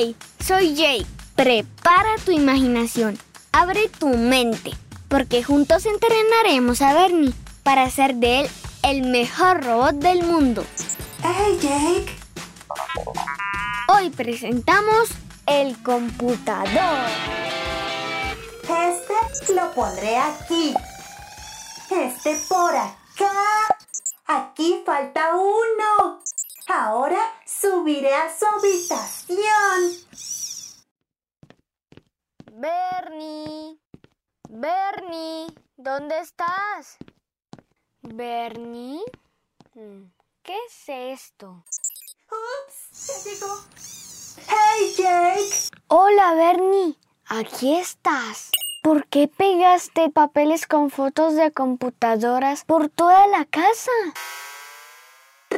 Hey, soy Jake. Prepara tu imaginación. Abre tu mente. Porque juntos entrenaremos a Bernie para hacer de él el mejor robot del mundo. ¡Hey, Jake! Hoy presentamos el computador. Este lo pondré aquí. Este por acá. Aquí falta uno. Ahora subiré a su habitación. Bernie. Bernie, ¿dónde estás? Bernie. Mm, ¿Qué es esto? Ups, ya llegó. ¡Hey, Jake! Hola, Bernie. Aquí estás. ¿Por qué pegaste papeles con fotos de computadoras por toda la casa?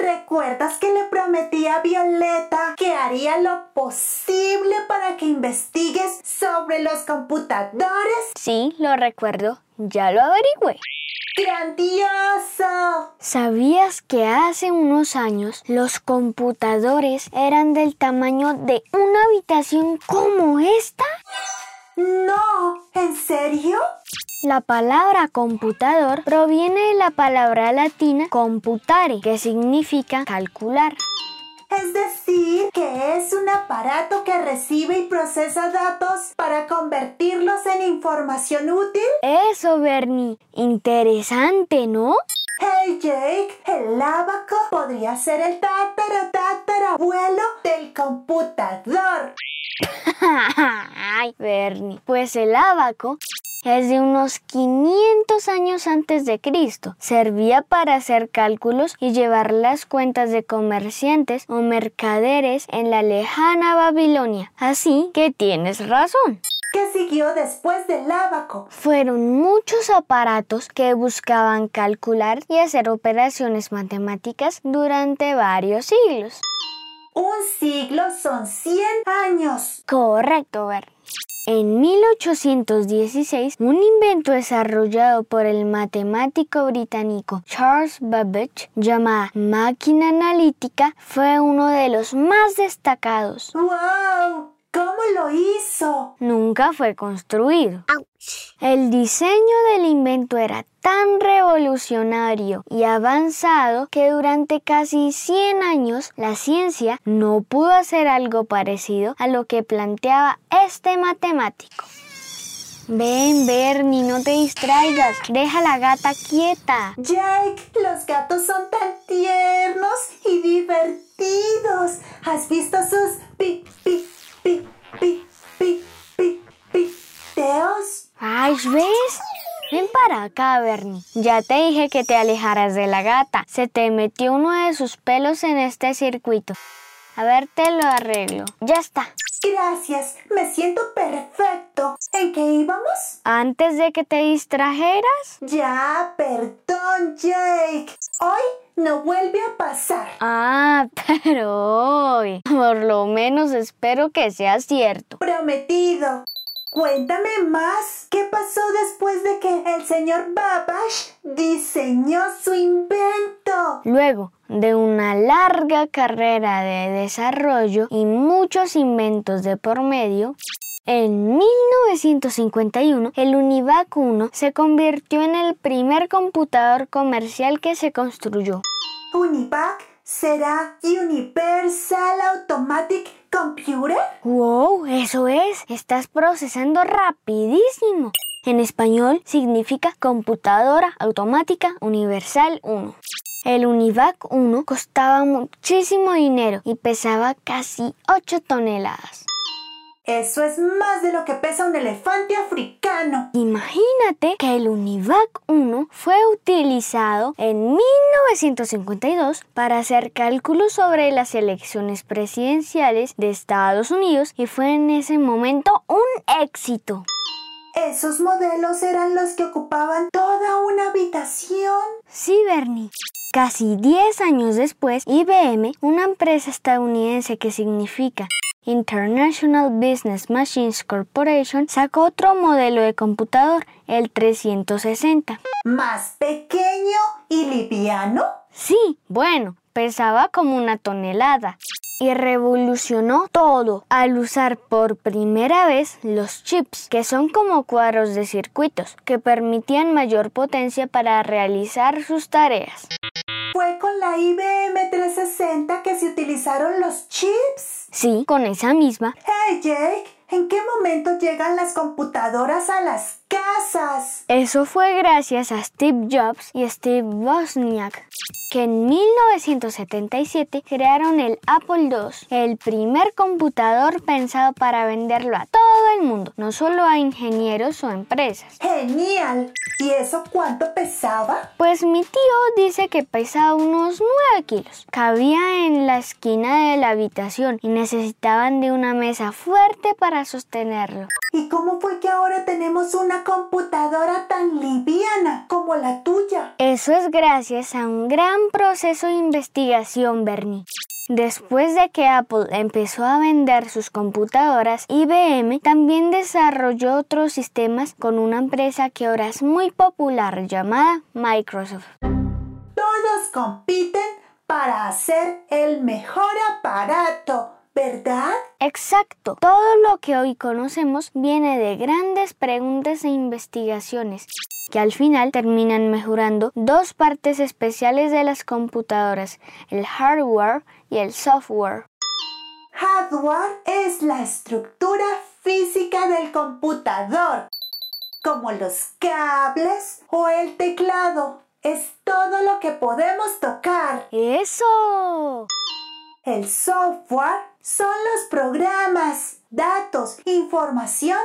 ¿Recuerdas que le prometí a Violeta que haría lo posible para que investigues sobre los computadores? Sí, lo recuerdo. Ya lo averigüé. ¡Grandioso! ¿Sabías que hace unos años los computadores eran del tamaño de una habitación como esta? No, ¿en serio? La palabra computador proviene de la palabra latina computare, que significa calcular. Es decir, que es un aparato que recibe y procesa datos para convertirlos en información útil. Eso, Bernie. Interesante, ¿no? Hey Jake, el abaco podría ser el tatara abuelo del computador. Ay, Bernie. Pues el abaco es de unos 500 años antes de Cristo. Servía para hacer cálculos y llevar las cuentas de comerciantes o mercaderes en la lejana Babilonia. Así que tienes razón. ¿Qué siguió después del abaco? Fueron muchos aparatos que buscaban calcular y hacer operaciones matemáticas durante varios siglos. Un siglo son 100 años. Correcto, Bernie. En 1816, un invento desarrollado por el matemático británico Charles Babbage, llamada máquina analítica, fue uno de los más destacados. ¡Wow! ¿Cómo lo hizo? Nunca fue construido. El diseño del invento era tan revolucionario y avanzado que durante casi 100 años la ciencia no pudo hacer algo parecido a lo que planteaba este matemático. Ven, Bernie, no te distraigas. Deja la gata quieta. Jake, los gatos son tan tiernos y divertidos. ¿Has visto sus pi, pi, pi, pi, pi, pi, pi, teos? Ay, ¿ves? Ven para acá, Bernie. Ya te dije que te alejaras de la gata. Se te metió uno de sus pelos en este circuito. A ver, te lo arreglo. Ya está. Gracias, me siento perfecto. ¿En qué íbamos? Antes de que te distrajeras. Ya, perdón, Jake. Hoy no vuelve a pasar. Ah, pero hoy. Por lo menos espero que sea cierto. Prometido. Cuéntame más. ¿Qué pasó después de que el señor Babash diseñó su invento? Luego de una larga carrera de desarrollo y muchos inventos de por medio, en 1951 el Univac 1 se convirtió en el primer computador comercial que se construyó. ¿Univac será Universal Automatic Computer? ¡Wow! Eso es. Estás procesando rapidísimo. En español significa computadora automática universal 1. El Univac 1 costaba muchísimo dinero y pesaba casi 8 toneladas. Eso es más de lo que pesa un elefante africano. Imagínate que el Univac 1 fue utilizado en 1952 para hacer cálculos sobre las elecciones presidenciales de Estados Unidos y fue en ese momento un éxito. ¿Esos modelos eran los que ocupaban toda una habitación? Sí, Bernie. Casi 10 años después, IBM, una empresa estadounidense que significa International Business Machines Corporation, sacó otro modelo de computador, el 360. ¿Más pequeño y liviano? Sí, bueno, pesaba como una tonelada. y revolucionó todo al usar por primera vez los chips, que son como cuadros de circuitos que permitían mayor potencia para realizar sus tareas. ¿Fue con la IBM 360 que se utilizaron los chips? Sí, con esa misma. Hey Jake, ¿en qué momento llegan las computadoras a las casas? Eso fue gracias a Steve Jobs y Steve Wozniak que en 1977 crearon el Apple II, el primer computador pensado para venderlo a todo el mundo, no solo a ingenieros o empresas. ¡Genial! ¿Y eso cuánto pesaba? Pues mi tío dice que pesaba unos 9 kilos. Cabía en la esquina de la habitación y necesitaban de una mesa fuerte para sostenerlo. ¿Y cómo fue que ahora tenemos una computadora tan liviana como la tuya? Eso es gracias a un gran proceso de investigación, Bernie. Después de que Apple empezó a vender sus computadoras, IBM también desarrolló otros sistemas con una empresa que ahora es muy popular llamada Microsoft. Todos compiten para hacer el mejor aparato, ¿verdad? Exacto. Todo lo que hoy conocemos viene de grandes preguntas e investigaciones que al final terminan mejorando dos partes especiales de las computadoras, el hardware y el software. Hardware es la estructura física del computador, como los cables o el teclado. Es todo lo que podemos tocar. ¡Eso! El software son los programas, datos, información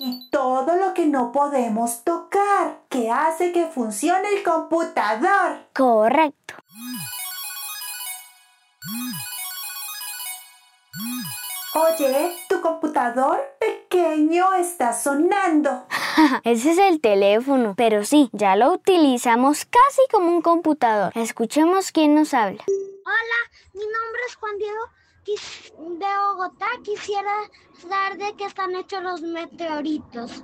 y todo lo que no podemos tocar, que hace que funcione el computador. Correcto. Oye, tu computador pequeño está sonando. Ese es el teléfono, pero sí, ya lo utilizamos casi como un computador. Escuchemos quién nos habla. Hola, mi nombre es Juan Diego de Bogotá. Quisiera saber de qué están hechos los meteoritos.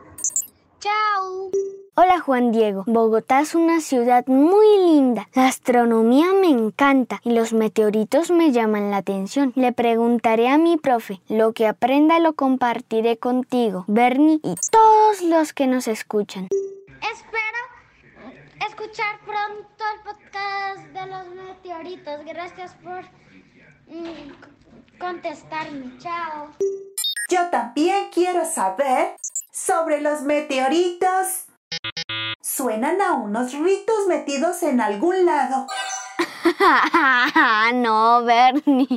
Chao. Hola Juan Diego, Bogotá es una ciudad muy linda. La astronomía me encanta y los meteoritos me llaman la atención. Le preguntaré a mi profe, lo que aprenda lo compartiré contigo, Bernie y todos los que nos escuchan. Espero escuchar pronto el podcast de los meteoritos. Gracias por mm, contestarme. Chao. Yo también quiero saber sobre los meteoritos. Suenan a unos ritos metidos en algún lado. no, Bernie,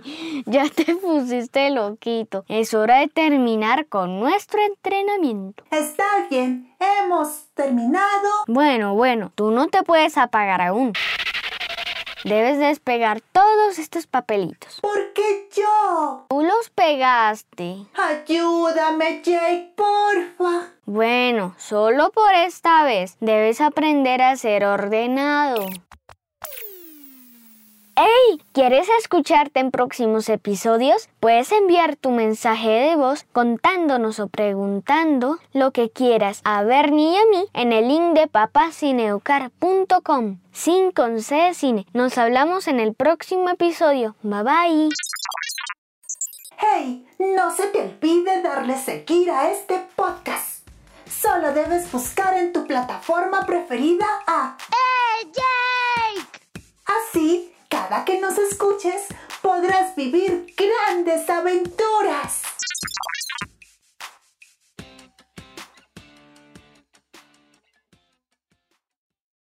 ya te pusiste loquito. Es hora de terminar con nuestro entrenamiento. Está bien, hemos terminado. Bueno, bueno, tú no te puedes apagar aún. Debes despegar todos estos papelitos. ¿Por qué yo? Tú los pegaste. Ayúdame, Jake, porfa. Bueno, solo por esta vez debes aprender a ser ordenado. ¡Hey! ¿Quieres escucharte en próximos episodios? Puedes enviar tu mensaje de voz contándonos o preguntando lo que quieras a Bernie y a mí en el link de papacineucar.com. Sin con C cine. Nos hablamos en el próximo episodio. Bye bye. ¡Hey! No se te olvide darle seguir a este podcast. Solo debes buscar en tu plataforma preferida a que nos escuches podrás vivir grandes aventuras.